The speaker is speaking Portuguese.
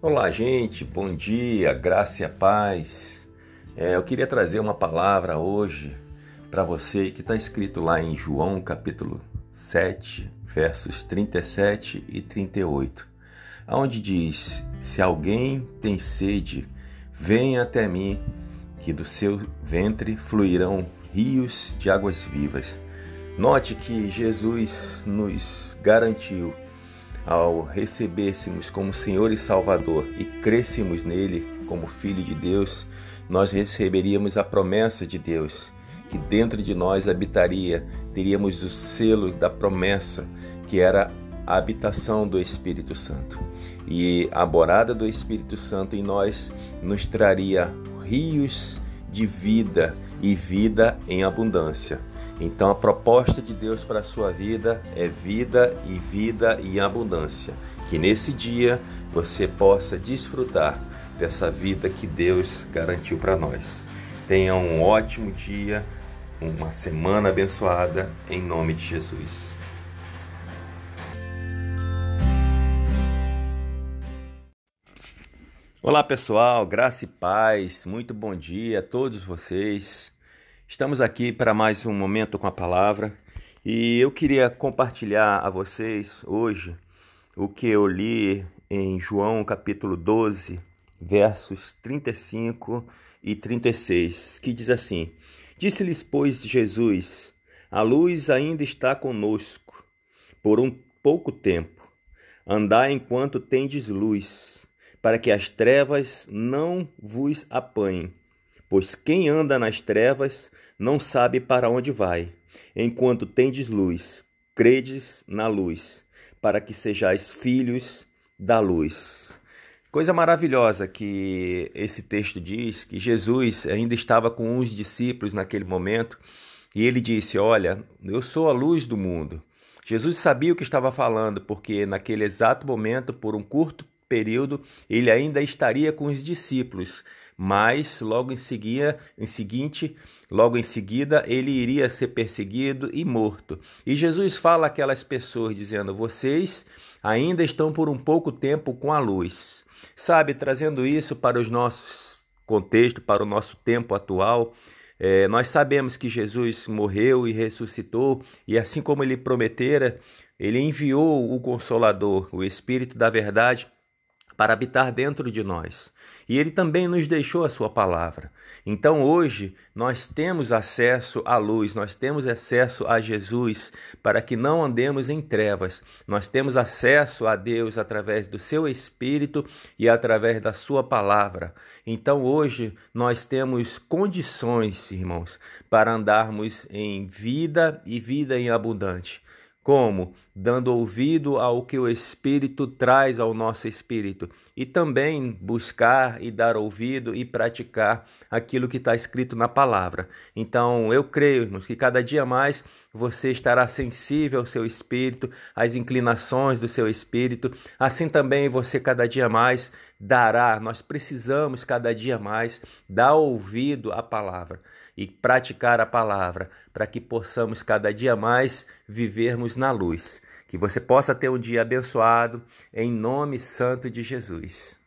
Olá, gente, bom dia, graça e paz. É, eu queria trazer uma palavra hoje para você que está escrito lá em João capítulo 7, versos 37 e 38, onde diz: Se alguém tem sede, venha até mim, que do seu ventre fluirão rios de águas vivas. Note que Jesus nos garantiu ao recebêssemos como Senhor e Salvador e crêssemos nele como Filho de Deus, nós receberíamos a promessa de Deus, que dentro de nós habitaria, teríamos o selo da promessa, que era a habitação do Espírito Santo. E a morada do Espírito Santo em nós nos traria rios de vida e vida em abundância. Então a proposta de Deus para a sua vida é vida e vida em abundância. Que nesse dia você possa desfrutar dessa vida que Deus garantiu para nós. Tenha um ótimo dia, uma semana abençoada, em nome de Jesus. Olá pessoal, graça e paz, muito bom dia a todos vocês. Estamos aqui para mais um momento com a palavra e eu queria compartilhar a vocês hoje o que eu li em João capítulo 12, versos 35 e 36, que diz assim: Disse-lhes, pois, Jesus: A luz ainda está conosco por um pouco tempo. Andai enquanto tendes luz, para que as trevas não vos apanhem. Pois quem anda nas trevas não sabe para onde vai. Enquanto tendes luz, credes na luz, para que sejais filhos da luz. Coisa maravilhosa que esse texto diz, que Jesus ainda estava com uns discípulos naquele momento, e ele disse: Olha, eu sou a luz do mundo. Jesus sabia o que estava falando, porque naquele exato momento, por um curto período, ele ainda estaria com os discípulos, mas logo em seguida, em seguinte, logo em seguida, ele iria ser perseguido e morto. E Jesus fala aquelas pessoas dizendo: "Vocês ainda estão por um pouco tempo com a luz". Sabe, trazendo isso para os nossos contexto, para o nosso tempo atual, é, nós sabemos que Jesus morreu e ressuscitou, e assim como ele prometera, ele enviou o Consolador, o Espírito da Verdade, para habitar dentro de nós. E ele também nos deixou a sua palavra. Então hoje nós temos acesso à luz, nós temos acesso a Jesus para que não andemos em trevas. Nós temos acesso a Deus através do seu espírito e através da sua palavra. Então hoje nós temos condições, irmãos, para andarmos em vida e vida em abundante. Como? Dando ouvido ao que o Espírito traz ao nosso espírito e também buscar e dar ouvido e praticar aquilo que está escrito na palavra. Então, eu creio, irmãos, que cada dia mais você estará sensível ao seu espírito, às inclinações do seu espírito. Assim também você cada dia mais dará. Nós precisamos cada dia mais dar ouvido à palavra e praticar a palavra, para que possamos cada dia mais vivermos na luz. Que você possa ter um dia abençoado, em nome santo de Jesus.